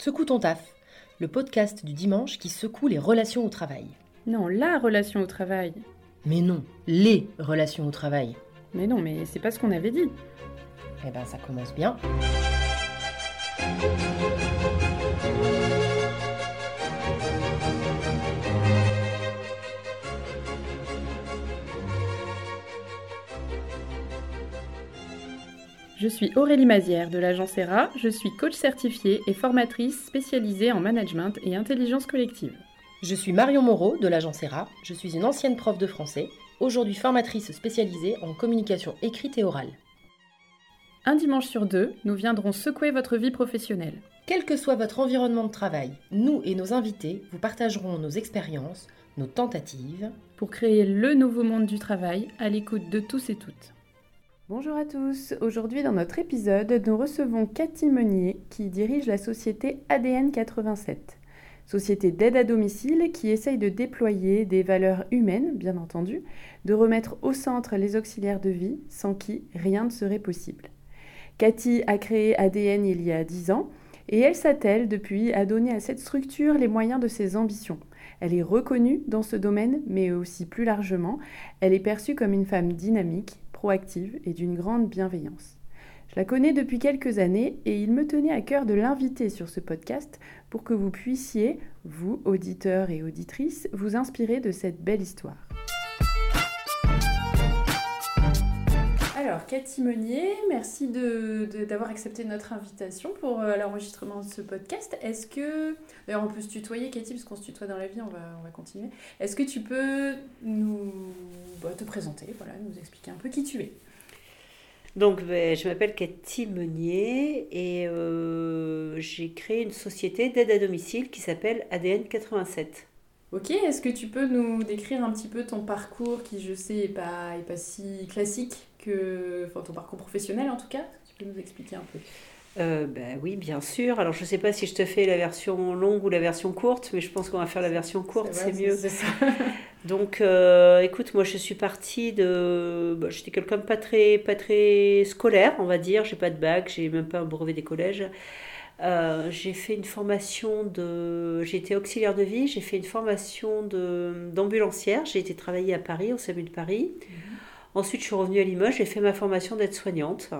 Secoue ton taf, le podcast du dimanche qui secoue les relations au travail. Non, la relation au travail. Mais non, les relations au travail. Mais non, mais c'est pas ce qu'on avait dit. Eh ben ça commence bien. Je suis Aurélie Mazière de l'agence ERA, je suis coach certifiée et formatrice spécialisée en management et intelligence collective. Je suis Marion Moreau de l'agence ERA, je suis une ancienne prof de français, aujourd'hui formatrice spécialisée en communication écrite et orale. Un dimanche sur deux, nous viendrons secouer votre vie professionnelle. Quel que soit votre environnement de travail, nous et nos invités vous partagerons nos expériences, nos tentatives, pour créer le nouveau monde du travail à l'écoute de tous et toutes. Bonjour à tous, aujourd'hui dans notre épisode, nous recevons Cathy Meunier qui dirige la société ADN 87, société d'aide à domicile qui essaye de déployer des valeurs humaines, bien entendu, de remettre au centre les auxiliaires de vie sans qui rien ne serait possible. Cathy a créé ADN il y a 10 ans et elle s'attelle depuis à donner à cette structure les moyens de ses ambitions. Elle est reconnue dans ce domaine, mais aussi plus largement, elle est perçue comme une femme dynamique, proactive et d'une grande bienveillance. Je la connais depuis quelques années et il me tenait à cœur de l'inviter sur ce podcast pour que vous puissiez, vous, auditeurs et auditrices, vous inspirer de cette belle histoire. Alors, Cathy Meunier, merci d'avoir accepté notre invitation pour euh, l'enregistrement de ce podcast. Est-ce que, d'ailleurs on peut se tutoyer Cathy, parce qu'on se tutoie dans la vie, on va, on va continuer. Est-ce que tu peux nous bah, te présenter, voilà, nous expliquer un peu qui tu es? Donc, ben, je m'appelle Cathy Meunier et euh, j'ai créé une société d'aide à domicile qui s'appelle ADN 87. Ok, est-ce que tu peux nous décrire un petit peu ton parcours qui, je sais, n'est pas, est pas si classique que. Enfin, ton parcours professionnel en tout cas? Tu peux nous expliquer un peu? Euh, ben oui, bien sûr. Alors, je ne sais pas si je te fais la version longue ou la version courte, mais je pense qu'on va faire la version courte, c'est mieux. Donc, euh, écoute, moi, je suis partie de... Bah, j'étais quelqu'un de pas très, pas très scolaire, on va dire. J'ai pas de bac, j'ai même pas un brevet des collèges. Euh, j'ai fait une formation de... Été auxiliaire de vie, j'ai fait une formation d'ambulancière. J'ai été travailler à Paris, au SAMU de Paris. Mhm. Ensuite, je suis revenue à Limoges, j'ai fait ma formation d'aide-soignante.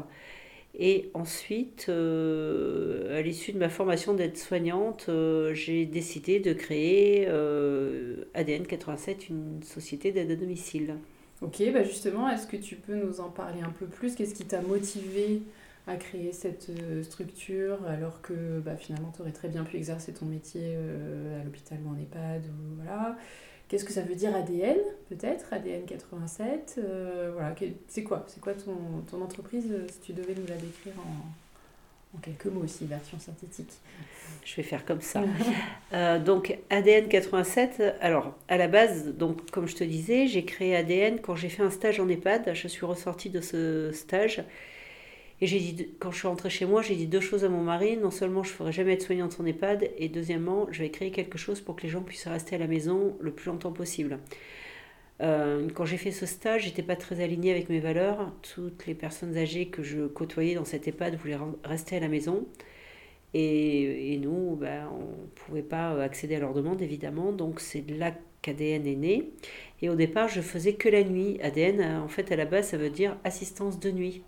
Et ensuite, euh, à l'issue de ma formation d'aide-soignante, euh, j'ai décidé de créer ADN 87, une société d'aide à domicile. Ok, bah justement, est-ce que tu peux nous en parler un peu plus? Qu'est-ce qui t'a motivé à créer cette structure alors que bah, finalement tu aurais très bien pu exercer ton métier à l'hôpital ou en EHPAD ou, voilà. Qu'est-ce que ça veut dire ADN, peut-être ADN 87 euh, voilà, C'est quoi? C'est quoi ton, ton, entreprise, euh, si tu devais nous la décrire en, en, quelques mots aussi, version synthétique? Je vais faire comme ça. euh, donc ADN 87, alors à la base, donc, comme je te disais, j'ai créé ADN quand j'ai fait un stage en EHPAD. Je suis ressortie de ce stage et j'ai dit, quand je suis rentrée chez moi, j'ai dit deux choses à mon mari. Non seulement je ne ferai jamais être soignante en EHPAD, et deuxièmement, je vais créer quelque chose pour que les gens puissent rester à la maison le plus longtemps possible. Euh, quand j'ai fait ce stage, j'étais pas très alignée avec mes valeurs. Toutes les personnes âgées que je côtoyais dans cette EHPAD voulaient rester à la maison. Et, nous, ben, on ne pouvait pas accéder à leurs demandes, évidemment. Donc c'est là qu'ADN est né. Et au départ, je faisais que la nuit. ADN, en fait, à la base, ça veut dire assistance de nuit.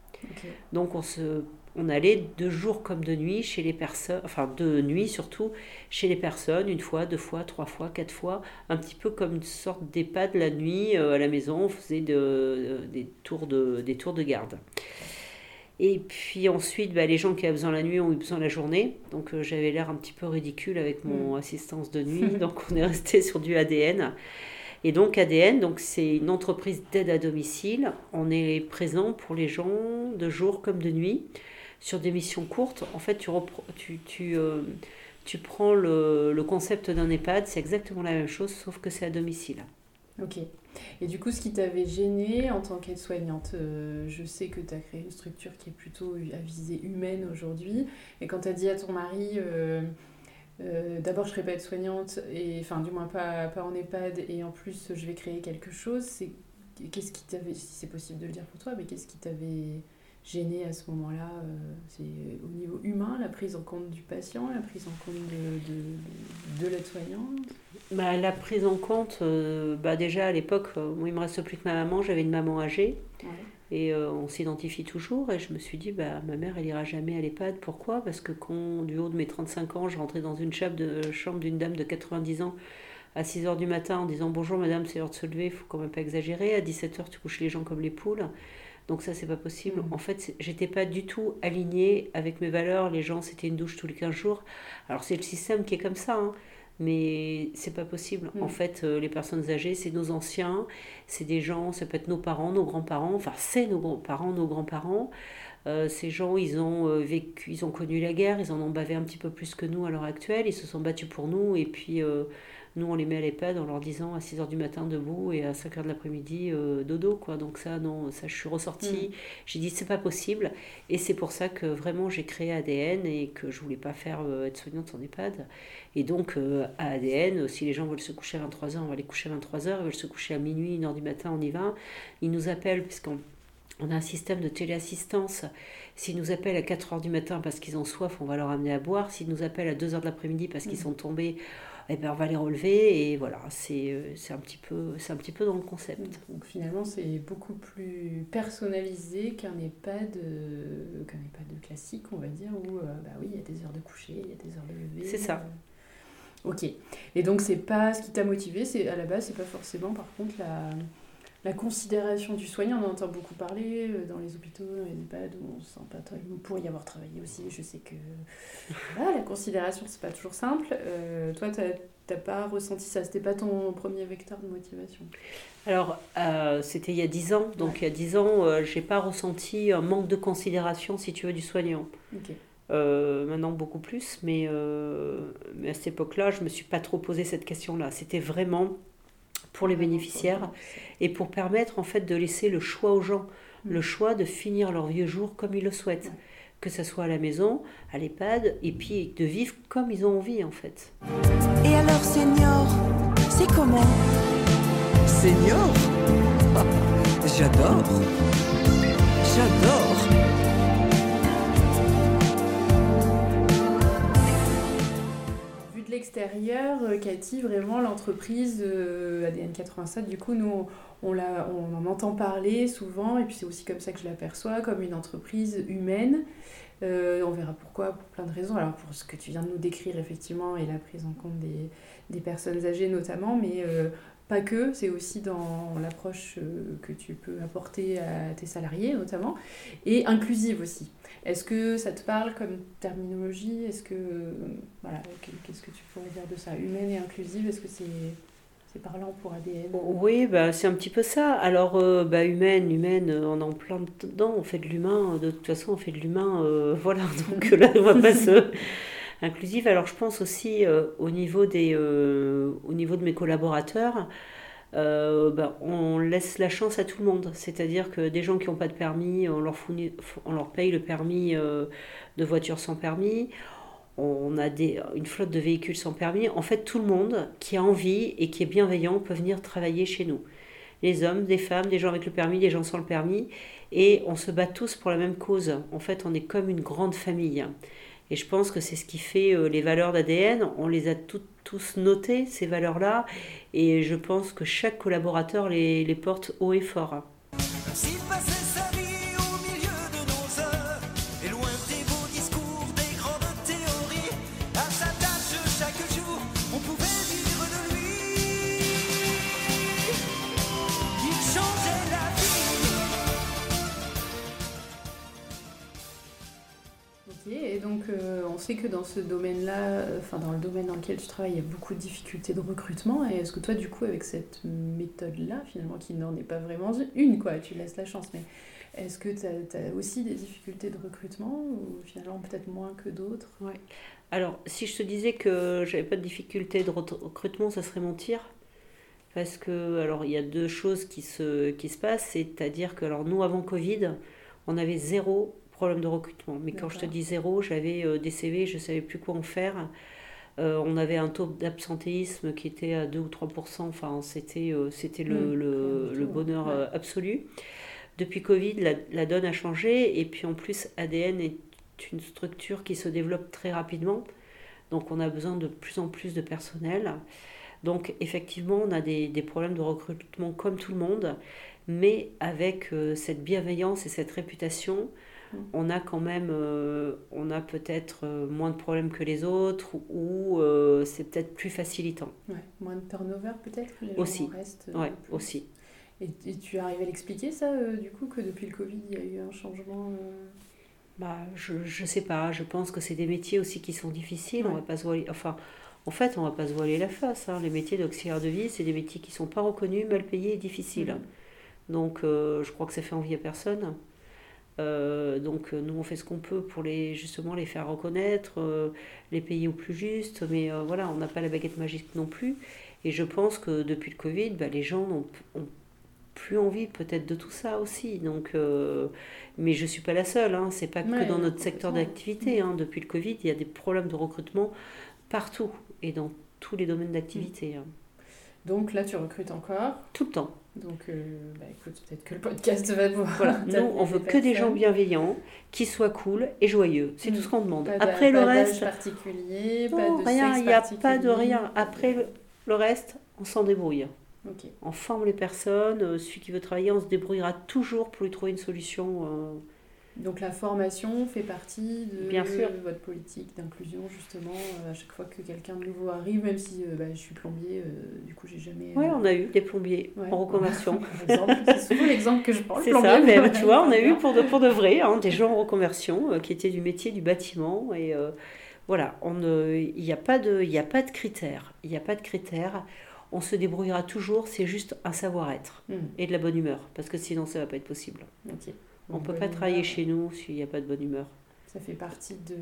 Donc on se on allait de jour comme de nuit chez les personnes, enfin de nuit surtout, chez les personnes, une fois, deux fois, trois fois, quatre fois, un petit peu comme une sorte d'EHPAD la nuit euh, à la maison, on faisait de, des, tours de, des tours de garde. Et puis ensuite, bah, les gens qui avaient besoin la nuit ont eu besoin la journée. Donc euh, j'avais l'air un petit peu ridicule avec mon mm. assistance de nuit. donc on est resté sur du ADN. Et donc ADN, donc c'est une entreprise d'aide à domicile. On est présent pour les gens de jour comme de nuit sur des missions courtes. En fait, tu, tu, tu, euh, tu prends le, le concept d'un EHPAD, c'est exactement la même chose, sauf que c'est à domicile. Ok. Et du coup, ce qui t'avait gêné en tant qu'aide-soignante, euh, je sais que tu as créé une structure qui est plutôt à visée humaine aujourd'hui. Et quand tu as dit à ton mari, euh, euh, d'abord, je serai pas aide-soignante, et enfin, du moins pas, pas en EHPAD, et en plus, je vais créer quelque chose. C'est qu'est-ce qui t'avait, si c'est possible de le dire pour toi, mais qu'est-ce qui t'avait gêné à ce moment-là C'est au niveau humain, la prise en compte du patient, la prise en compte de, de, l'aide-soignant bah, La prise en compte, bah, déjà à l'époque, moi il me reste plus que ma maman, j'avais une maman âgée. Et euh, on s'identifie toujours. Et je me suis dit, bah, ma mère, elle ira jamais à l'EHPAD. Pourquoi? Parce que quand, du haut de mes 35 ans, je rentrais dans une chambre de chambre d'une dame de 90 ans à 6 h du matin en disant Bonjour madame, c'est l'heure de se lever, il faut quand même pas exagérer. À 17 h, tu couches les gens comme les poules. Donc ça, c'est pas possible. Mmh. En fait, j'étais pas du tout alignée avec mes valeurs. Les gens, c'était une douche tous les 15 jours. Alors c'est le système qui est comme ça. Hein mais c'est pas possible. En mm. fait, euh, les personnes âgées, c'est nos anciens, c'est des gens, ça peut être nos parents, nos grands-parents, enfin, c'est nos grands-parents, nos grands-parents. Euh, ces gens, ils ont euh, vécu, ils ont connu la guerre, ils en ont bavé un petit peu plus que nous à l'heure actuelle, ils se sont battus pour nous, et puis nous, on les met à l'EHPAD en leur disant à 6h du matin debout et à 5h de l'après-midi dodo, quoi. Donc ça, non, ça, je suis ressortie, mm. j'ai dit c'est pas possible, et c'est pour ça que vraiment j'ai créé ADN et que je voulais pas faire être soignante en EHPAD. Et donc, euh, à ADN, si les gens veulent se coucher à 23h, on va les coucher à 23h. Ils veulent se coucher à minuit, 1h du matin, on y va. Ils nous appellent, puisqu'on on a un système de téléassistance. S'ils nous appellent à 4h du matin parce qu'ils ont soif, on va leur amener à boire. S'ils nous appellent à 2h de l'après-midi parce qu'ils mm. sont tombés, eh ben, on va les relever. Et voilà, euh, c'est un, petit peu, un petit peu dans le concept. Mm. Donc finalement, c'est beaucoup plus personnalisé qu'un EHPAD, euh, qu'un EHPAD classique, on va dire, où bah oui, il y a des heures de coucher, il y a des heures de lever. C'est ça. Ok. Et donc, c'est pas ce qui t'a motivé, à la base, c'est pas forcément, par contre, la, la considération du soignant. On en entend beaucoup parler euh, dans les hôpitaux, dans les EHPAD, où on se sent pas pour y avoir travaillé aussi. Je sais que la considération, c'est pas toujours simple. Euh, toi, t'as pas ressenti ça C'était pas ton premier vecteur de motivation? Alors, euh, c'était il y a 10 ans. Donc, il y a 10 ans, j'ai pas ressenti un manque de considération, si tu veux, du soignant. Ok. Euh, maintenant beaucoup plus, mais, euh, mais à cette époque-là, je ne me suis pas trop posé cette question-là. C'était vraiment pour les bénéficiaires et pour permettre en fait de laisser le choix aux gens, le mm. choix de finir leur vieux jour comme ils le souhaitent, que ce soit à la maison, à l'EHPAD, et puis de vivre comme ils ont envie en fait. Et alors, Senior, c'est comment? Senior? J'adore. J'adore extérieur, euh, Cathy, vraiment l'entreprise euh, ADN 87, du coup, nous, on, la, on en entend parler souvent, et puis c'est aussi comme ça que je l'aperçois, comme une entreprise humaine. Euh, on verra pourquoi, pour plein de raisons. Alors, pour ce que tu viens de nous décrire, effectivement, et la prise en compte des, des personnes âgées notamment, mais pas que, c'est aussi dans l'approche que tu peux apporter à tes salariés notamment, et inclusive aussi. Est-ce que ça te parle comme terminologie? Est-ce que voilà, qu'est-ce que tu pourrais dire de ça? Humaine et inclusive, est-ce que c'est c'est parlant pour ADN Oui, bah, c'est un petit peu ça. Alors, euh, bah, humaine, humaine, on en plein dedans, on fait de l'humain, de toute façon, on fait de l'humain, euh, voilà, donc là, on va pas se... Inclusive, alors je pense aussi euh, au, niveau des, au niveau de mes collaborateurs, euh, ben, on laisse la chance à tout le monde. C'est-à-dire que des gens qui n'ont pas de permis, on leur, on leur paye le permis euh, de voiture sans permis. On a des, une flotte de véhicules sans permis. En fait, tout le monde qui a envie et qui est bienveillant peut venir travailler chez nous. Les hommes, des femmes, des gens avec le permis, des gens sans le permis. Et on se bat tous pour la même cause. En fait, on est comme une grande famille. Et je pense que c'est ce qui fait euh, les valeurs d'ADN. On les a tous notées, ces valeurs-là. Et je pense que chaque collaborateur les, porte haut et fort. Sait que dans ce domaine-là, enfin dans le domaine dans lequel tu travailles, il y a beaucoup de difficultés de recrutement. Et est-ce que toi, du coup, avec cette méthode-là, finalement, qui n'en est pas vraiment une, quoi, tu laisses la chance, mais est-ce que tu as, aussi des difficultés de recrutement ou finalement peut-être moins que d'autres? Ouais. Alors, si je te disais que j'avais pas de difficultés de recrutement, ça serait mentir. Parce que, alors, il y a deux choses qui se, qui se passent. C'est-à-dire que, alors, nous, avant Covid, on avait zéro problème de recrutement. Mais quand je te dis zéro, j'avais euh, des CV, je ne savais plus quoi en faire. Euh, on avait un taux d'absentéisme qui était à 2 ou 3 Enfin, c'était euh, c'était le, mmh. le, bonheur absolu. Depuis Covid, la, la, donne a changé et puis en plus, ADN est une structure qui se développe très rapidement. Donc on a besoin de plus en plus de personnel. Donc effectivement, on a des, des problèmes de recrutement comme tout le monde, mais avec euh, cette bienveillance et cette réputation. On a quand même, euh, on a peut-être euh, moins de problèmes que les autres ou c'est peut-être plus facilitant. Ouais, moins de turnover peut-être Aussi. ouais, aussi. Et, tu arrives à l'expliquer ça, du coup, que depuis le Covid, il y a eu un changement bah, je ne sais pas, je pense que c'est des métiers aussi qui sont difficiles, on va pas se voiler, enfin, en fait, on va pas se voiler la face, hein. les métiers d'auxiliaire de vie, c'est des métiers qui sont pas reconnus, mal payés et difficiles. Mm. Donc, euh, je crois que ça fait envie à personne. Euh, donc, nous, on fait ce qu'on peut pour les, justement les faire reconnaître, euh, les payer au plus juste, mais voilà, on n'a pas la baguette magique non plus. Et je pense que depuis le Covid, bah, les gens ont, ont plus envie peut-être de tout ça aussi. Donc, euh, mais je ne suis pas la seule, hein. c'est pas que dans notre secteur d'activité. Hein. Depuis le Covid, il y a des problèmes de recrutement partout et dans tous les domaines d'activité. Hein. Donc là, tu recrutes encore? Tout le temps. Donc, euh, bah, écoute, peut-être que le podcast va vous. Voilà, nous, on veut que des gens bienveillants, qui soient cool et joyeux. C'est tout ce qu'on demande. Après le reste. particulier, pas de rien, il n'y a pas de rien. Après le reste, on s'en débrouille. On forme les personnes, euh, celui qui veut travailler, on se débrouillera toujours pour lui trouver une solution. Euh. Donc la formation fait partie de Bien sûr. votre politique d'inclusion, justement, euh, à chaque fois que quelqu'un de nouveau arrive, même si bah, je suis plombier, du coup j'ai jamais... Oui, on a eu des plombiers en reconversion. c'est souvent l'exemple que je prends. C'est ça, mais tu vois, on a eu pour de, pour de vrai hein, des gens en reconversion qui étaient du métier du bâtiment et... voilà, il n'y a, pas de, a pas de critères. Il n'y a pas de critères on se débrouillera toujours, c'est juste un savoir-être hmm. et de la bonne humeur, parce que sinon ça va pas être possible. On ne peut pas travailler chez nous s'il n'y a pas de bonne humeur. Ça fait partie de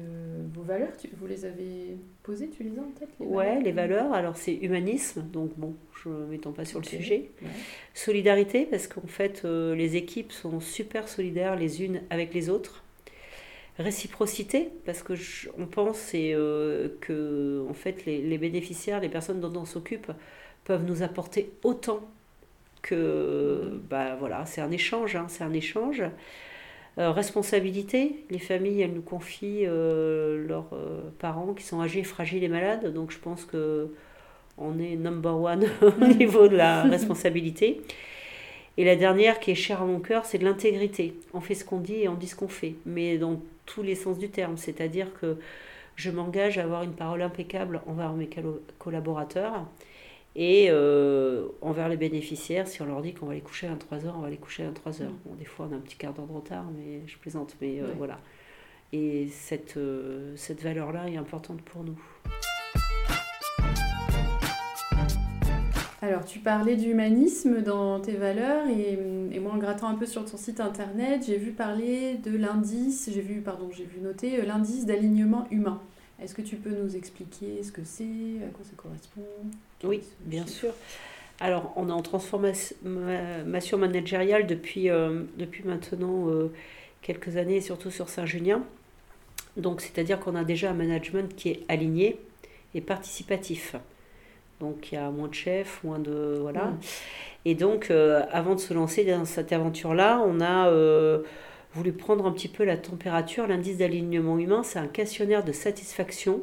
vos valeurs tu, Vous les avez posées, tu les as en tête les Ouais, les valeurs, alors c'est humanisme, donc bon, je ne m'étends pas sur le sujet. Solidarité, parce qu'en fait, euh, les équipes sont super solidaires les unes avec les autres. Réciprocité, parce que on pense et, euh, que en fait, les, les, bénéficiaires, les personnes dont on s'occupe, peuvent nous apporter autant que bah voilà c'est un échange hein, c'est un échange. Euh, responsabilité les familles elles nous confient euh, leurs euh, parents qui sont âgés fragiles et malades. Donc je pense que on est number one au niveau de la responsabilité. Et la dernière qui est chère à mon cœur c'est de l'intégrité. On fait ce qu'on dit et on dit ce qu'on fait mais dans tous les sens du terme. C'est à dire que je m'engage à avoir une parole impeccable envers mes collaborateurs et euh, envers les bénéficiaires, si on leur dit qu'on va les coucher à 23h, on va les coucher à 23h. Mm. Bon, des fois, on a un petit quart d'heure de retard, mais je plaisante. Mais euh, voilà. Et cette, euh, cette valeur-là est importante pour nous. Alors, tu parlais d'humanisme dans tes valeurs, et, et, moi, en grattant un peu sur ton site internet, j'ai vu parler de l'indice, j'ai vu, pardon, j'ai vu noter l'indice d'alignement humain. Est-ce que tu peux nous expliquer ce que c'est, à quoi ça correspond? Oui, bien sûr. Alors, on est en transformation managériale depuis, euh, depuis maintenant euh, quelques années, surtout sur Saint-Junien. Donc, c'est-à-dire qu'on a déjà un management qui est aligné et participatif. Donc, il y a moins de chefs, moins de. Voilà. Mmh. Et donc, euh, avant de se lancer dans cette aventure-là, on a voulu prendre un petit peu la température. L'indice d'alignement humain, c'est un questionnaire de satisfaction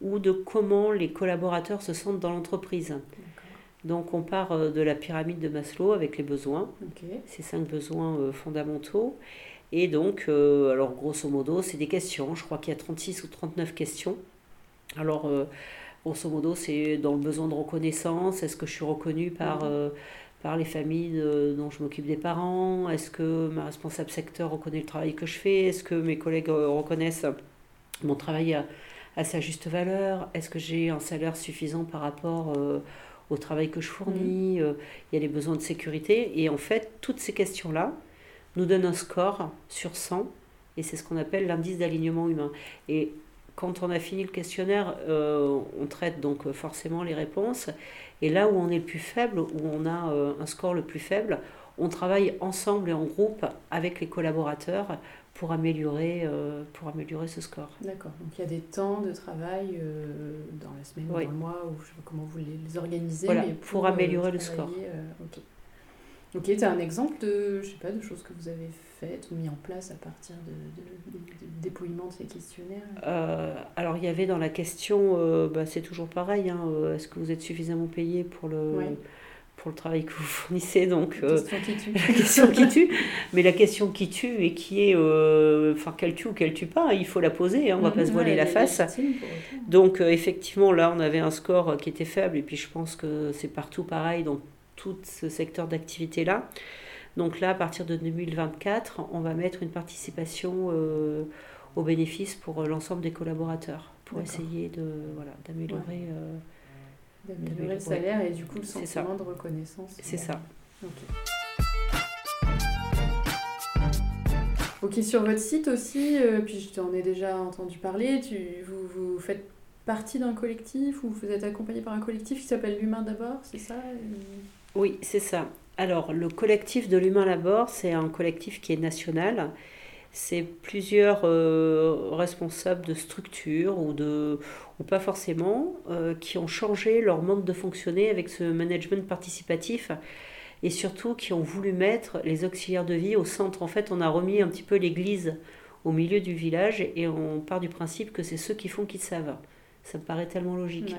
ou de comment les collaborateurs se sentent dans l'entreprise. Donc on part euh, de la pyramide de Maslow avec les besoins, ces cinq besoins euh, fondamentaux. Et donc, euh, alors grosso modo, c'est des questions. Je crois qu'il y a 36 ou 39 questions. Alors, grosso modo, c'est dans le besoin de reconnaissance. Est-ce que je suis reconnue par, mhm par les familles dont je m'occupe des parents Est-ce que ma responsable secteur reconnaît le travail que je fais Est-ce que mes collègues euh, reconnaissent mon travail à, sa juste valeur Est-ce que j'ai un salaire suffisant par rapport euh, au travail que je fournis mmh. euh, Il y a les besoins de sécurité. Et en fait, toutes ces questions-là nous donnent un score sur 100 et c'est ce qu'on appelle l'indice d'alignement humain. Et quand on a fini le questionnaire, on traite donc forcément les réponses et là où on est le plus faible, où on a euh, un score le plus faible, on travaille ensemble et en groupe avec les collaborateurs pour améliorer, euh, pour améliorer ce score. D'accord. Donc il y a des temps de travail euh, dans la semaine ou dans le mois, ou je sais pas comment vous les organisez. Voilà, pour, améliorer le score. Ok, tu as un exemple de, je sais pas, de choses que vous avez faites ou mis en place à partir de, dépouillement de ces questionnaires? Euh, Alors, il y avait dans la question, euh, bah, c'est toujours pareil, hein, euh, est-ce que vous êtes suffisamment payé pour le, pour le travail que vous fournissez donc, La question qui tue. la question qui tue. Mais la question qui tue et qui est, enfin, qu'elle tue ou qu'elle tue pas, il faut la poser, hein, on va pas se Mhm, voiler ouais, la face. Donc effectivement, là, on avait un score qui était faible, et puis je pense que c'est partout pareil dans tout ce secteur d'activité-là. Donc là, à partir de 2024, on va mettre une participation euh, aux bénéfices pour euh, l'ensemble des collaborateurs, pour essayer de voilà d'améliorer. euh, D'améliorer le Ouais. salaire et du coup le sentiment de reconnaissance. c'est ça. Ok. Ok, sur votre site aussi, euh, puis je t'en ai déjà entendu parler, tu, vous, vous faites partie d'un collectif ou vous êtes accompagné par un collectif qui s'appelle L'Humain d'abord, c'est ça Oui, c'est ça. Alors, le collectif de l'humain Labor, c'est un collectif qui est national. C'est plusieurs euh, responsables de structures ou, ou pas forcément, euh, qui ont changé leur mode de fonctionner avec ce management participatif et surtout qui ont voulu mettre les auxiliaires de vie au centre. En fait, on a remis un petit peu l'église au milieu du village et on part du principe que c'est ceux qui font qui savent. Ça me paraît tellement logique.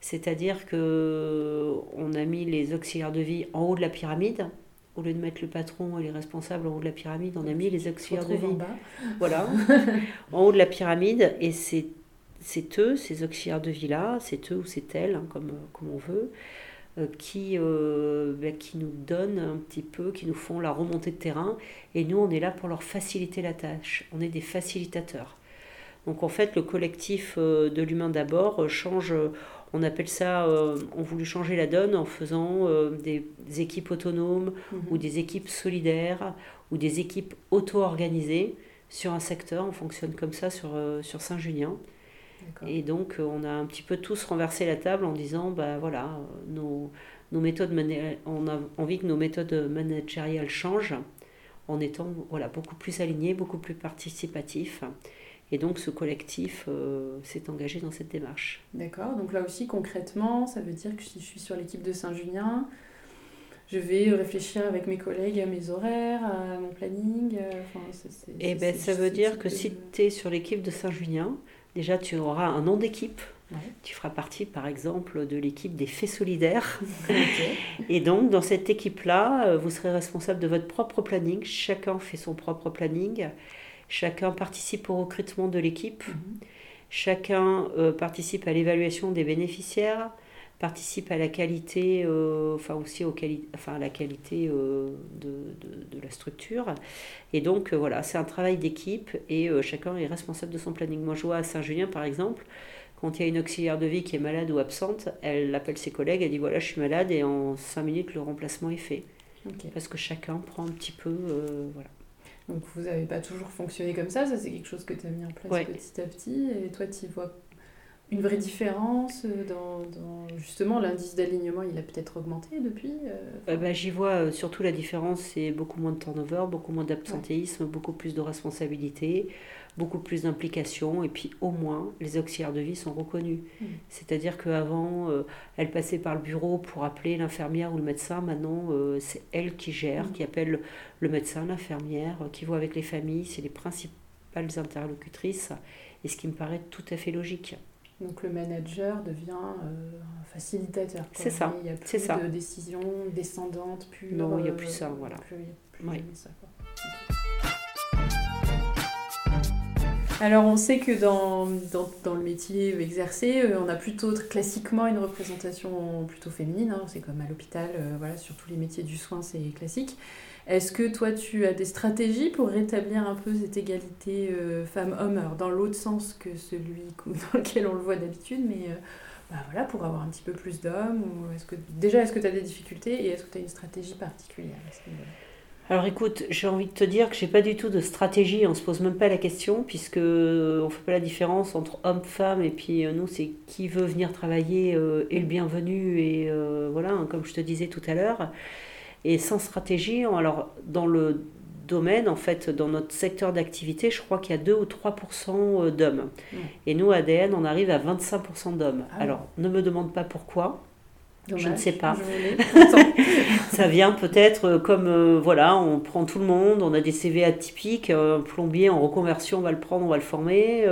C'est-à-dire que on a mis les auxiliaires de vie en haut de la pyramide. Au lieu de mettre le patron et les responsables en haut de la pyramide, on a mis les auxiliaires de retrouve en vie bas. voilà, en haut de la pyramide. Et c'est c'est eux, ces auxiliaires de vie-là, c'est eux ou c'est elles, hein, comme, comme on veut, euh, qui, euh, ben, qui nous donnent un petit peu, qui nous font la remontée de terrain. Et nous, on est là pour leur faciliter la tâche. On est des facilitateurs. Donc en fait, le collectif euh, de l'humain d'abord euh, change, euh, on appelle ça, euh, on voulu changer la donne en faisant euh, des, des équipes autonomes Mhm. ou des équipes solidaires ou des équipes auto-organisées sur un secteur. On fonctionne comme ça sur, euh, sur Saint-Julien. D'accord. Et donc, on a un petit peu tous renversé la table en disant, bah voilà, nos, nos méthodes, on a envie que nos méthodes managériales changent en étant voilà, beaucoup plus alignés, beaucoup plus participatifs. Et donc, ce collectif euh, s'est engagé dans cette démarche. D'accord, donc là aussi concrètement, ça veut dire que si je suis sur l'équipe de Saint-Julien, je vais réfléchir avec mes collègues à mes horaires, à mon planning. euh, Et c'est- ben, c'est- ça veut dire que de- si tu es sur l'équipe de Saint-Julien, déjà tu auras un nom d'équipe. Ouais. Tu feras partie, par exemple, de l'équipe des Faits Solidaires. Et donc, dans cette équipe-là, euh, vous serez responsable de votre propre planning. Chacun fait son propre planning. Chacun participe au recrutement de l'équipe. Mhm. Chacun euh, participe à l'évaluation des bénéficiaires, participe à la qualité, euh, enfin aussi au quali- enfin, à la qualité euh, de, de- de la structure. Et donc, voilà, c'est un travail d'équipe et chacun est responsable de son planning. Moi, je vois à Saint-Julien, par exemple, quand il y a une auxiliaire de vie qui est malade ou absente, elle appelle ses collègues, elle dit voilà, je suis malade et en cinq minutes, le remplacement est fait. Parce que chacun prend un petit peu. voilà. Donc vous n'avez pas toujours fonctionné comme ça, ça c'est quelque chose que tu as mis en place Ouais. petit à petit. Et toi, tu vois une vraie différence euh, dans, dans- justement l'indice d'alignement, il a peut-être augmenté depuis euh, Euh, bah, J'y vois euh, surtout la différence, c'est beaucoup moins de turnover, beaucoup moins d'absentéisme, beaucoup plus de responsabilité, beaucoup plus d'implication, et puis au moins les auxiliaires de vie sont reconnus. Mm. C'est-à-dire qu'avant, euh, elle passait par le bureau pour appeler l'infirmière ou le médecin, maintenant euh, c'est elle qui gère, Mm. qui appelle le médecin, l'infirmière, euh, qui voit avec les familles, c'est les principales interlocutrices, et ce qui me paraît tout à fait logique. Donc le manager devient euh, un facilitateur. C'est ça, Il n'y a plus ça. de décision descendante pure. Non, il y a plus ça, voilà. plus- il y a plus Ouais. ça, quoi. Alors on sait que dans, le métier exercé, euh, on a plutôt classiquement une représentation plutôt féminine. hein. C'est comme à l'hôpital, euh, voilà, sur tous les métiers du soin, c'est classique. Est-ce que toi, tu as des stratégies pour rétablir un peu cette égalité euh, femmes-hommes? Alors, dans l'autre sens que celui dans lequel on le voit d'habitude, mais bah, voilà, pour avoir un petit peu plus d'hommes ou est-ce que, Déjà, est-ce que tu as des difficultés et est-ce que tu as une stratégie particulière à ce Alors écoute, j'ai envie de te dire que j'ai pas du tout de stratégie, on se pose même pas la question puisque euh, on fait pas la différence entre homme-femme et puis euh, nous c'est qui veut venir travailler euh, est le bienvenu et euh, voilà, hein, comme je te disais tout à l'heure. Et sans stratégie, on- alors dans le domaine, en fait, dans notre secteur d'activité, je crois qu'il y a 2 ou 3% d'hommes. Mm. Et nous, ADN, on arrive à 25% d'hommes. Ah alors, ne me demande pas pourquoi. Je ne sais pas. Ça vient peut-être euh, comme, euh, voilà, on prend tout le monde, on a des CV atypiques, un plombier en reconversion, on va le prendre, on va le former.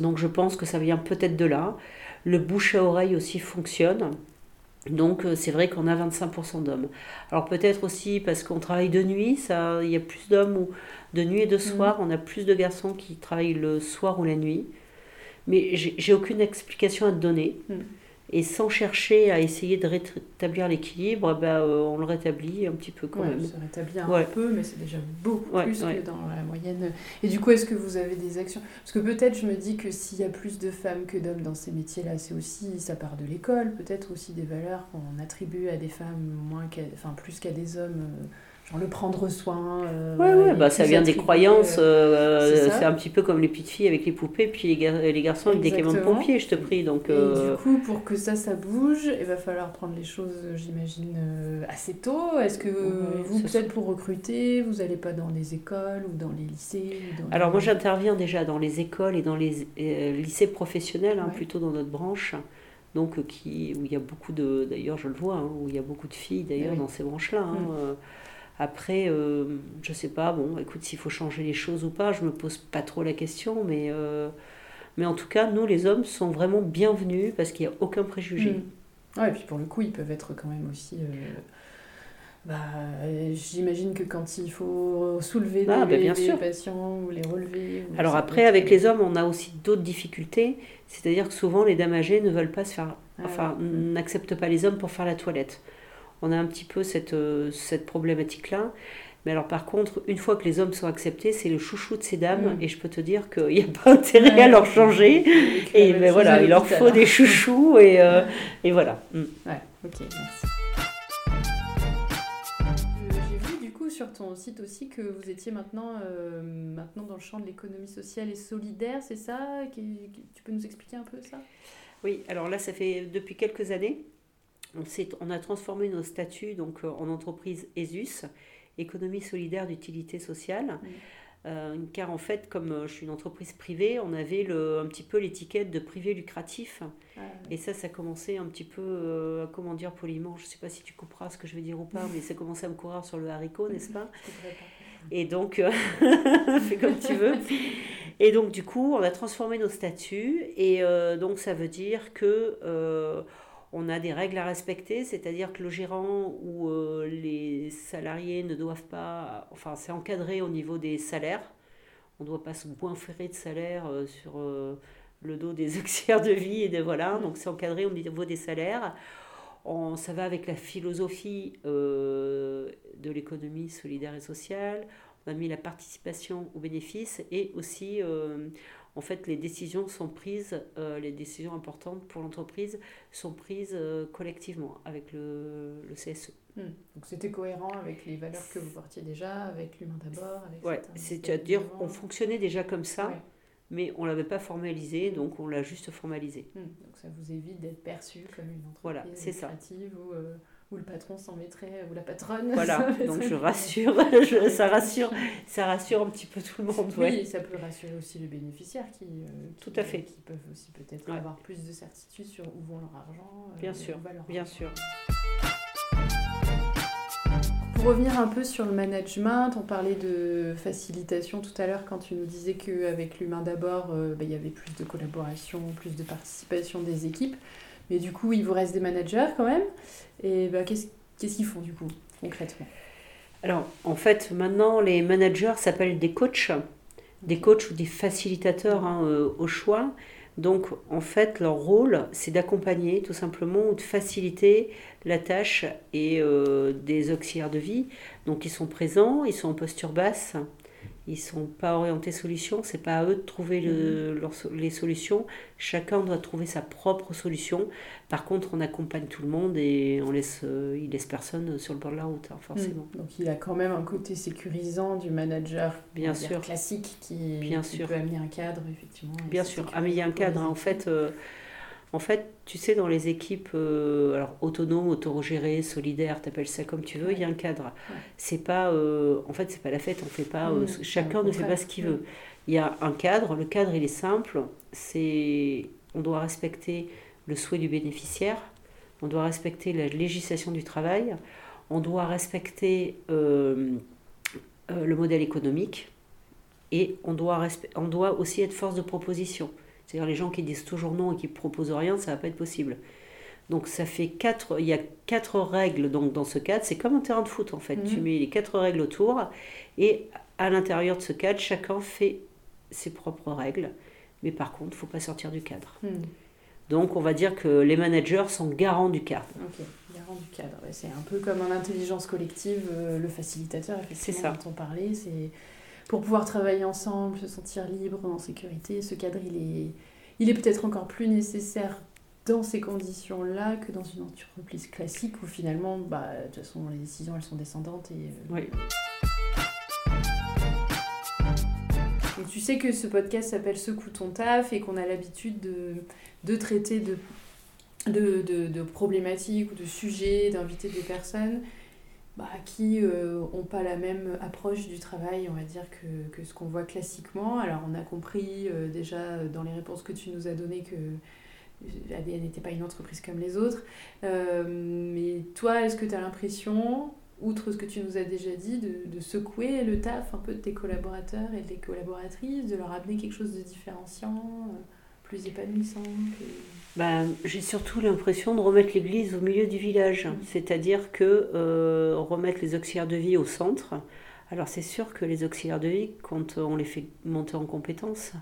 donc je pense que ça vient peut-être de là. Le bouche à oreille aussi fonctionne. Donc c'est vrai qu'on a 25% d'hommes. Alors peut-être aussi parce qu'on travaille de nuit, ça, il y a plus d'hommes ou de nuit et de soir, mm. on a plus de garçons qui travaillent le soir ou la nuit. Mais j'ai aucune explication à te donner. Mm. Et sans chercher à essayer de rétablir l'équilibre, bah, euh, on le rétablit un petit peu quand même. Ça rétablit un peu, mais c'est déjà beaucoup plus que dans la moyenne. Et du coup, est-ce que vous avez des actions? Parce que peut-être, je me dis que s'il y a plus de femmes que d'hommes dans ces métiers-là, c'est aussi, ça part de l'école, peut-être aussi des valeurs qu'on attribue à des femmes moins enfin, plus qu'à des hommes. Euh, le prendre soin. Euh, ouais, ouais, bah, ça vient des croyances. Euh, euh, c'est un petit peu comme les petites filles avec les poupées, puis les, gar les garçons avec des camions de pompiers, je te prie. Donc, et du coup, pour que ça, ça bouge, il va falloir prendre les choses, j'imagine, assez tôt. Est-ce que vous, peut-être pour recruter, vous n'allez pas dans les écoles ou dans les lycées Alors, moi, j'interviens déjà dans les écoles et dans les lycées professionnels, hein, plutôt dans notre branche donc qui, où il y a beaucoup de, d'ailleurs je le vois, hein, où il y a beaucoup de filles d'ailleurs dans ces branches-là. Hein, mm. Après, euh, je sais pas, bon, écoute, s'il faut changer les choses ou pas, je me pose pas trop la question, mais, euh, mais en tout cas, nous, les hommes, sont vraiment bienvenus parce qu'il n'y a aucun préjugé. Mmh. Ouais, et puis pour le coup, ils peuvent être quand même aussi. Euh, bah, J'imagine que quand il faut soulever ah, bah, bien sûr. patients ou les relever. Alors après, avec les hommes, on a aussi d'autres difficultés. C'est-à-dire que souvent, les dames âgées ne veulent pas se faire. Ah enfin, n'acceptent pas les hommes pour faire la toilette on a un petit peu cette, euh, cette problématique-là. Mais alors par contre, une fois que les hommes sont acceptés, c'est le chouchou de ces dames, mm. et je peux te dire qu'il n'y a pas intérêt à leur changer. et ben voilà, il leur faut des chouchous, et, euh, et voilà. Mm. Ouais, ok, merci. J'ai vu du coup sur ton site aussi que vous étiez maintenant, euh, maintenant dans le champ de l'économie sociale et solidaire, c'est ça? Tu peux nous expliquer un peu ça? Oui, alors là, ça fait depuis quelques années on, a transformé nos statuts donc, euh, en entreprise ESUS, économie solidaire d'utilité sociale. Euh, car en fait, comme euh, je suis une entreprise privée, on avait le, un petit peu l'étiquette de privé lucratif. Ah, et ça, ça commençait un petit peu, comment dire poliment, je ne sais pas si tu comprends ce que je veux dire ou pas, mais ça commençait à me courir sur le haricot, n'est-ce pas? Et donc, fais comme tu veux. Et donc, du coup, on a transformé nos statuts. Et donc, ça veut dire que on a des règles à respecter, c'est-à-dire que le gérant ou euh, les salariés ne doivent pas, enfin c'est encadré au niveau des salaires. On ne doit pas se boinfrer de salaire euh, sur euh, le dos des auxiliaires de vie et de voilà, donc c'est encadré au niveau des salaires. On, ça va avec la philosophie de l'économie solidaire et sociale. On a mis la participation aux bénéfices et aussi en fait, les décisions sont prises, euh, les décisions importantes pour l'entreprise sont prises euh, collectivement avec le, le CSE. Hmm. Donc c'était cohérent avec les valeurs que vous portiez déjà, avec l'humain d'abord. Oui, c'est-à-dire qu'on fonctionnait déjà comme ça, mais on ne l'avait pas formalisé, donc on l'a juste formalisé. Hmm. Donc ça vous évite d'être perçu comme une entreprise voilà, c'est ça. ou euh, où le patron s'en mettrait, ou la patronne. Voilà, donc je rassure, ça rassure, ça rassure un petit peu tout le monde. Oui, ça peut rassurer aussi les bénéficiaires qui, euh, tout à fait. qui peuvent aussi peut-être avoir plus de certitude sur où vont leur argent. Euh, bien sûr, bien sûr. Pour revenir un peu sur le management, on parlait de facilitation tout à l'heure quand tu nous disais qu'avec l'humain d'abord, euh, bah, il y avait plus de collaboration, plus de participation des équipes. Mais du coup, il vous reste des managers quand même. Et bah, qu'est-ce qu'ils font du coup, concrètement? Alors, en fait, maintenant, les managers s'appellent des coachs, des coachs ou des facilitateurs hein, euh, au choix. Donc, en fait, leur rôle, c'est d'accompagner tout simplement ou de faciliter la tâche et euh, des auxiliaires de vie. Donc, ils sont présents, ils sont en posture basse, ils sont pas orientés solutions, c'est pas à eux de trouver le, mhm. les solutions. Chacun doit trouver sa propre solution. Par contre, on accompagne tout le monde et on laisse, euh, il laisse personne sur le bord de la route, hein, forcément. Mhm. Donc il a quand même un côté sécurisant du manager bien sûr. classique qui, bien sûr. peut amener un cadre, effectivement. Bien sûr, amener un cadre. Hein. En fait, euh, en fait, tu sais, dans les équipes euh, alors, autonomes, autorogérées, solidaires, t'appelles ça comme tu veux, il y a un cadre. C'est pas, euh, en fait, c'est pas la fête, on fait pas, euh, chacun ne fait pas ce qu'il veut. Il y a un cadre, le cadre il est simple, c'est, on doit respecter le souhait du bénéficiaire, on doit respecter la législation du travail, on doit respecter euh, le modèle économique et on doit, on doit aussi être force de proposition. C'est-à-dire les gens qui disent toujours non et qui proposent rien, ça va pas être possible. Donc ça fait quatre, il y a quatre règles donc dans ce cadre. C'est comme un terrain de foot en fait. Tu mhm. mets les quatre règles autour et à l'intérieur de ce cadre, chacun fait ses propres règles. Mais par contre, il ne faut pas sortir du cadre. Mhm. Donc on va dire que les managers sont garants du cadre. Ok, garants du cadre. C'est un peu comme en intelligence collective, euh, le facilitateur, effectivement, ça. dont on parlait. C'est pour pouvoir travailler ensemble, se sentir libre, en sécurité. Ce cadre, il est, il est peut-être encore plus nécessaire dans ces conditions-là que dans une entreprise classique où finalement, bah, de toute façon, les décisions, elles sont descendantes. Et, euh, oui. et tu sais que ce podcast s'appelle Secoue ton taf et qu'on a l'habitude de, de, traiter de, de, de, de, problématiques ou de sujets, d'inviter des personnes bah, qui n'ont euh, pas la même approche du travail, on va dire, que, que ce qu'on voit classiquement. Alors on a compris euh, déjà dans les réponses que tu nous as données que ADN n'était pas une entreprise comme les autres. Euh, mais toi, est-ce que tu as l'impression, outre ce que tu nous as déjà dit, de, secouer le taf un peu de tes collaborateurs et des collaboratrices, de leur amener quelque chose de différenciant, plus épanouissant ben, J'ai surtout l'impression de remettre l'église au milieu du village, mmh. c'est-à-dire que euh, remettre les auxiliaires de vie au centre. Alors c'est sûr que les auxiliaires de vie, quand on les fait monter en compétences,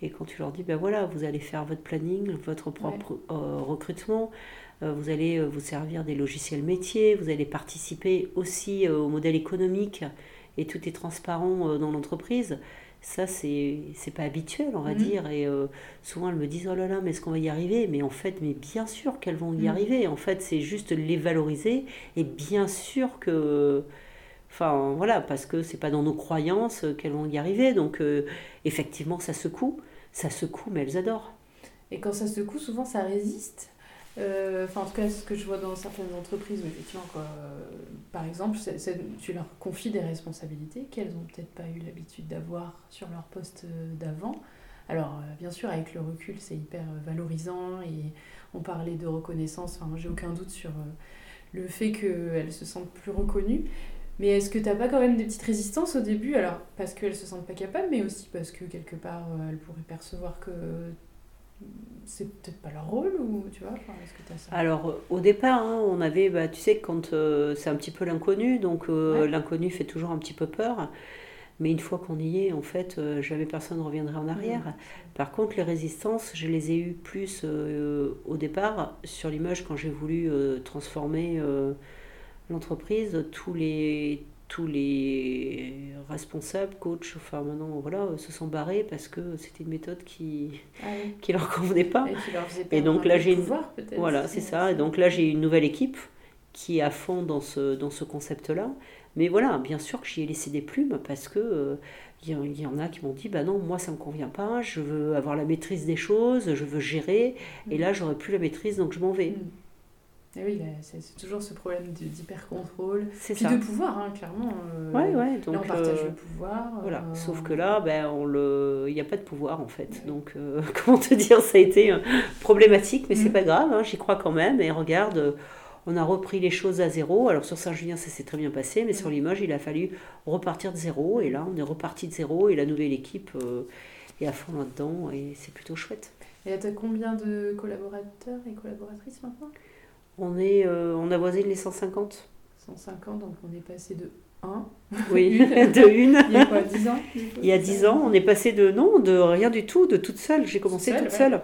et quand tu leur dis, ben voilà, vous allez faire votre planning, votre propre euh, recrutement, euh, vous allez vous servir des logiciels métiers, vous allez participer aussi au modèle économique et tout est transparent dans l'entreprise. Ça, c'est pas habituel, on va mmh. dire. Et souvent, elles me disent, oh là là, mais est-ce qu'on va y arriver? Mais en fait, mais bien sûr qu'elles vont y mmh. arriver. En fait, c'est juste les valoriser. Et bien sûr que Enfin, voilà, parce que c'est pas dans nos croyances qu'elles vont y arriver. Donc, effectivement, ça secoue ça secoue, mais elles adorent. Et quand ça secoue, souvent ça résiste? Euh, enfin, en tout cas, ce que je vois dans certaines entreprises, effectivement, quoi, par exemple, tu leur confies des responsabilités qu'elles n'ont peut-être pas eu l'habitude d'avoir sur leur poste euh, d'avant. Alors, euh, bien sûr, avec le recul, c'est hyper valorisant et on parlait de reconnaissance. J'ai aucun doute sur le fait qu'elles se sentent plus reconnues. Mais est-ce que tu n'as pas quand même des petites résistances au début? Alors, parce qu'elles se sentent pas capables, mais aussi parce que quelque part, euh, elles pourraient percevoir que c'est peut-être pas leur rôle ou tu vois est-ce que as ça? Alors au départ hein, on avait bah, tu sais quand euh, c'est un petit peu l'inconnu donc euh, l'inconnu fait toujours un petit peu peur mais une fois qu'on y est en fait jamais personne ne reviendrait en arrière. Mmh. Par contre les résistances je les ai eues plus au départ sur l'image quand j'ai voulu transformer l'entreprise, tous les, tous les responsables, coachs, enfin maintenant, voilà, se sont barrés parce que c'était une méthode qui ah qui leur convenait pas. Et, donc là j'ai une voilà, c'est ça. Et donc là j'ai une nouvelle équipe qui est à fond dans ce dans ce concept-là. Mais voilà, bien sûr que j'y ai laissé des plumes parce que il euh, y, en a qui m'ont dit bah non, moi ça me convient pas, je veux avoir la maîtrise des choses, je veux gérer, et mm. là j'aurais plus la maîtrise donc je m'en vais. Mm. Et oui, c'est toujours ce problème d'hyper-contrôle. Puis ça. de pouvoir, hein, clairement. Euh, ouais, ouais. Donc, là, on partage euh, le pouvoir. Voilà. Euh, Sauf que là, ben, le... il n'y a pas de pouvoir, en fait. Donc, comment te dire, ça a été problématique, mais c'est mm. pas grave, hein, j'y crois quand même. Et regarde, on a repris les choses à zéro. Alors, sur Saint-Julien, ça s'est très bien passé, mais sur. Limoges, il a fallu repartir de zéro. Et là, on est reparti de zéro, et la nouvelle équipe est à fond là-dedans, et c'est plutôt chouette. Et tu as combien de collaborateurs et collaboratrices maintenant? On, est, euh, on avoisine les 150. 150, donc on est passé de 1. Oui, de une. Il y a quoi, 10 ans? Il y a 10 ans, on est passé de non, de rien du tout, de toute seule. J'ai commencé toute seule.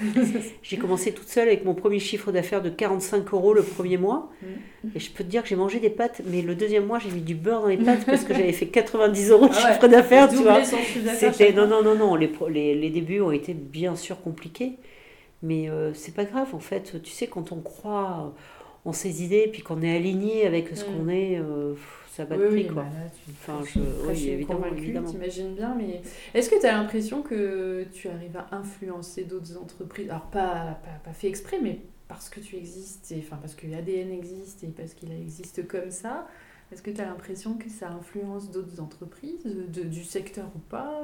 J'ai commencé toute seule avec mon premier chiffre d'affaires de 45 euros le premier mois. Mm. Et je peux te dire que j'ai mangé des pâtes, mais le deuxième mois, j'ai mis du beurre dans les pâtes parce que j'avais fait 90 euros de ah chiffre d'affaires. Tu vois. C'était non, non, non, non. Les, les, les débuts ont été bien sûr compliqués. Mais euh, c'est pas grave, en fait. Tu sais, quand on croit en ses idées, puis qu'on est aligné avec ce qu'on est, euh, ça bat de prix, quoi. Bah enfin, je, oui, évidemment, évidemment. T'imagines bien, mais est-ce que tu as l'impression que tu arrives à influencer d'autres entreprises? Alors, pas, pas, pas, fait exprès, mais parce que tu existes, et, enfin, parce que l'ADN existe et parce qu'il existe comme ça. Est-ce que tu as l'impression que ça influence d'autres entreprises, de, du secteur ou pas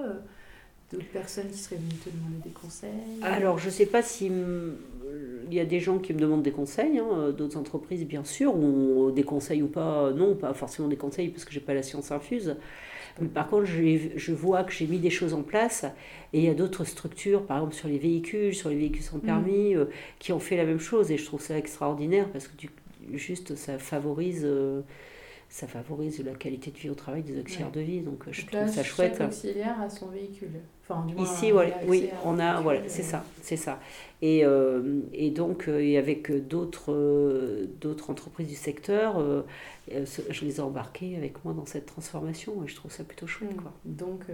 d'autres personnes qui seraient venues te demander des conseils? Alors, je ne sais pas si il y a des gens qui me demandent des conseils, hein, d'autres entreprises bien sûr, ou des conseils ou pas, non, pas forcément des conseils parce que j'ai pas la science infuse. Mais par contre, je vois que j'ai mis des choses en place et il y a d'autres structures, par exemple sur les véhicules, sur les véhicules sans permis, euh, qui ont fait la même chose et je trouve ça extraordinaire parce que juste ça favorise. Euh, ça favorise la qualité de vie au travail des auxiliaires de vie. Donc, je trouve ça chouette. Chaque auxiliaire a son véhicule. Enfin, du moins, Ici, oui, on a, voilà, c'est ça, c'est ça. Et, euh, et donc, euh, et avec d'autres euh, d'autres entreprises du secteur, je les ai embarquées avec moi dans cette transformation et je trouve ça plutôt chouette. Mm. Quoi. Donc,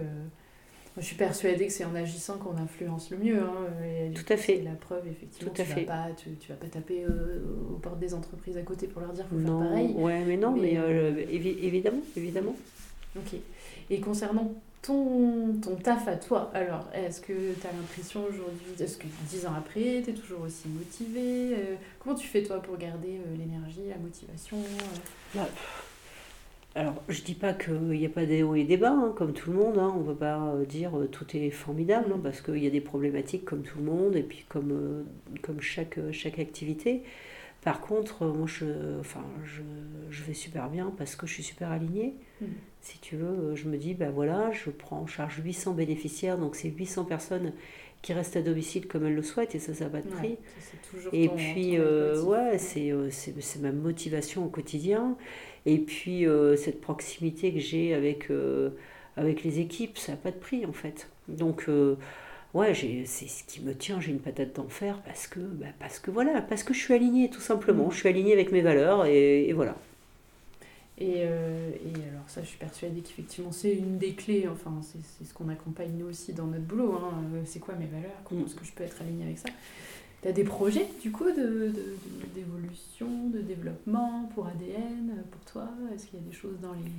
je suis persuadée que c'est en agissant qu'on influence le mieux. Hein, Tout à fait. la preuve, effectivement. tu ne vas, pas, tu, vas pas taper euh, aux portes des entreprises à côté pour leur dire qu'il faut faire pareil. Ouais, mais non, mais, euh, évidemment, évidemment. Ok. Et concernant ton, ton taf à toi, alors, est-ce que tu as l'impression aujourd'hui, est-ce que dix ans après, tu es toujours aussi motivé euh, Comment tu fais, toi, pour garder l'énergie, la motivation bah, alors, je dis pas qu'il n'y a pas des hauts et des bas, hein, comme tout le monde. Hein. On ne peut pas euh, dire euh, tout est formidable, hein, parce qu'il y a des problématiques comme tout le monde, et puis comme, euh, comme chaque, chaque activité. Par contre, moi, je, enfin, je, je, vais super bien parce que je suis super alignée. Mm. Si tu veux, je me dis, ben voilà, je prends en charge 800 bénéficiaires, donc c'est 800 personnes qui restent à domicile comme elles le souhaitent, et ça, ça n'a pas de prix. et puis, ouais, c'est ma motivation au quotidien. Et puis euh, cette proximité que j'ai avec, euh, avec les équipes, ça n'a pas de prix en fait. Donc euh, ouais, c'est ce qui me tient, j'ai une patate d'enfer parce que, bah, parce que voilà, parce que je suis alignée tout simplement. Mm. Je suis alignée avec mes valeurs et, voilà. Et, et, alors ça, je suis persuadée qu'effectivement, c'est une des clés, enfin, c'est ce qu'on accompagne nous aussi dans notre boulot. Hein. C'est quoi mes valeurs? Comment mm. est-ce que je peux être alignée avec ça? Tu as des projets du coup d'évolution, de, de, développement pour ADN, pour toi? Est-ce qu'il y a des choses dans les,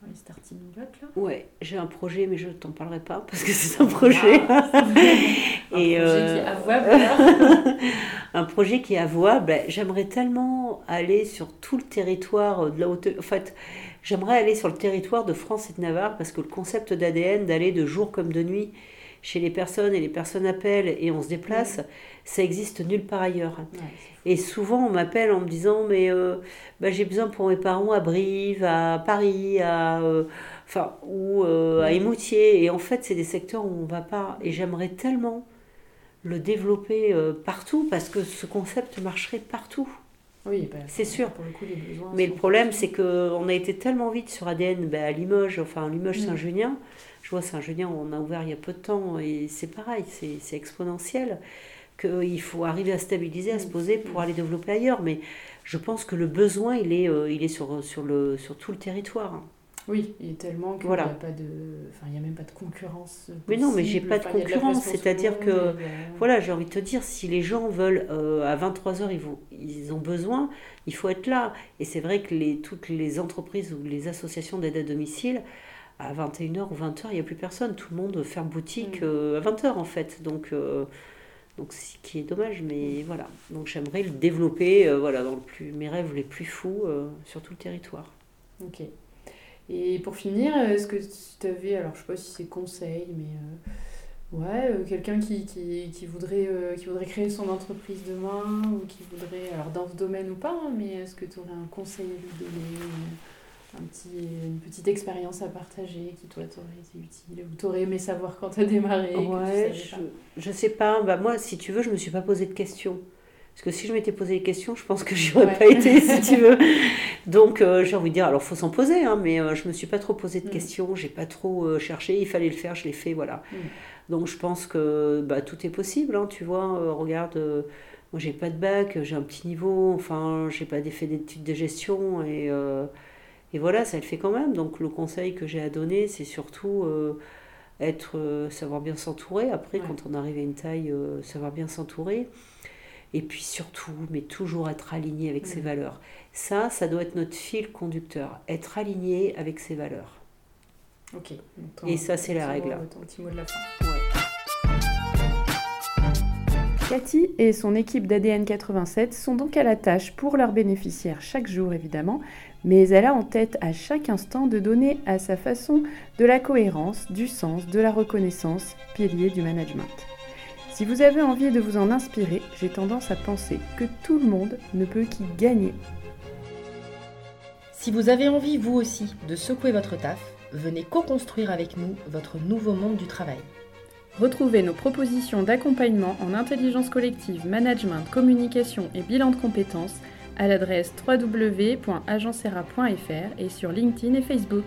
dans les starting blocks là? Ouais, j'ai un projet, mais je ne t'en parlerai pas parce que c'est un projet. Ah, un Et projet qui est euh, avouable. un projet qui est avouable. J'aimerais tellement aller sur tout le territoire de la haute. En fait, j'aimerais aller sur le territoire de France et de Navarre parce que le concept d'ADN, d'aller de jour comme de nuit chez les personnes et les personnes appellent et on se déplace, ça existe nulle part ailleurs. et souvent on m'appelle en me disant mais euh, bah, j'ai besoin pour mes parents à Brive, à Paris, à euh, enfin ou euh, à Émoutier et en fait c'est des secteurs où on va pas et j'aimerais tellement le développer partout parce que ce concept marcherait partout. Oui, bah, c'est sûr. Mais le problème, c'est qu'on a été tellement vite sur ADN bah, à Limoges, enfin Limoges Saint-Junien. Je vois Saint-Junien, on a ouvert il y a peu de temps et c'est pareil, c'est exponentiel qu'il faut arriver à stabiliser, à se poser pour aller développer ailleurs. Mais je pense que le besoin, il est, euh, il est sur, sur, le, sur tout le territoire. Oui, il est tellement qu'il voilà. n'y a pas de, enfin, il y a même pas de concurrence. Mais non, mais j'ai pas de concurrence. C'est-à-dire que, voilà, j'ai envie de te dire, si les gens veulent euh, à 23 h ils, vont, ils ont besoin, il faut être là. Et c'est vrai que les, toutes les entreprises ou les associations d'aide à domicile, à 21h ou 20h, il n'y a plus personne. Tout le monde ferme boutique mm. euh, à 20h en fait. Donc, donc, ce qui est dommage, mais voilà. Donc, j'aimerais le développer euh, voilà, dans le plus, mes rêves les plus fous euh, sur tout le territoire. Ok. Et pour finir, est-ce que tu avais, alors je sais pas si c'est conseil, mais euh, ouais, quelqu'un qui, qui, voudrait, qui voudrait créer son entreprise demain, ou qui voudrait, alors dans ce domaine ou pas, hein, mais est-ce que tu aurais un conseil à lui donner un petit, une petite expérience à partager qui, toi, t'aurait été utile ou t'aurais aimé savoir quand t'as démarré Ouais, je, sais pas. Bah, moi, si tu veux, je me suis pas posé de questions. Parce que si je m'étais posé des questions, je pense que j'y aurais pas été, si tu veux. Donc, euh, j'ai envie de dire, alors, faut s'en poser, hein, mais euh, je me suis pas trop posé de mm. questions, j'ai pas trop euh, cherché, il fallait le faire, je l'ai fait, voilà. Mm. Donc, je pense que bah, tout est possible, hein, tu vois. regarde, moi, j'ai pas de bac, j'ai un petit niveau, enfin, j'ai pas fait d'études de gestion, et et voilà, ça le fait quand même. Donc le conseil que j'ai à donner, c'est surtout euh, être, euh, savoir bien s'entourer. Après, quand on arrive à une taille, euh, savoir bien s'entourer. Et puis surtout, mais toujours être aligné avec ses valeurs. Ça, ça doit être notre fil conducteur. Être aligné avec ses valeurs. Ok. Et ça, c'est la règle. Ton petit mot de la fin. Cathy et son équipe d'ADN 87 sont donc à la tâche pour leurs bénéficiaires chaque jour évidemment, mais elle a en tête à chaque instant de donner à sa façon de la cohérence, du sens, de la reconnaissance, pilier du management. Si vous avez envie de vous en inspirer, j'ai tendance à penser que tout le monde ne peut qu'y gagner. Si vous avez envie, vous aussi, de secouer votre taf, venez co-construire avec nous votre nouveau monde du travail. Retrouvez nos propositions d'accompagnement en intelligence collective, management, communication et bilan de compétences à l'adresse www.agencera.fr et sur LinkedIn et Facebook.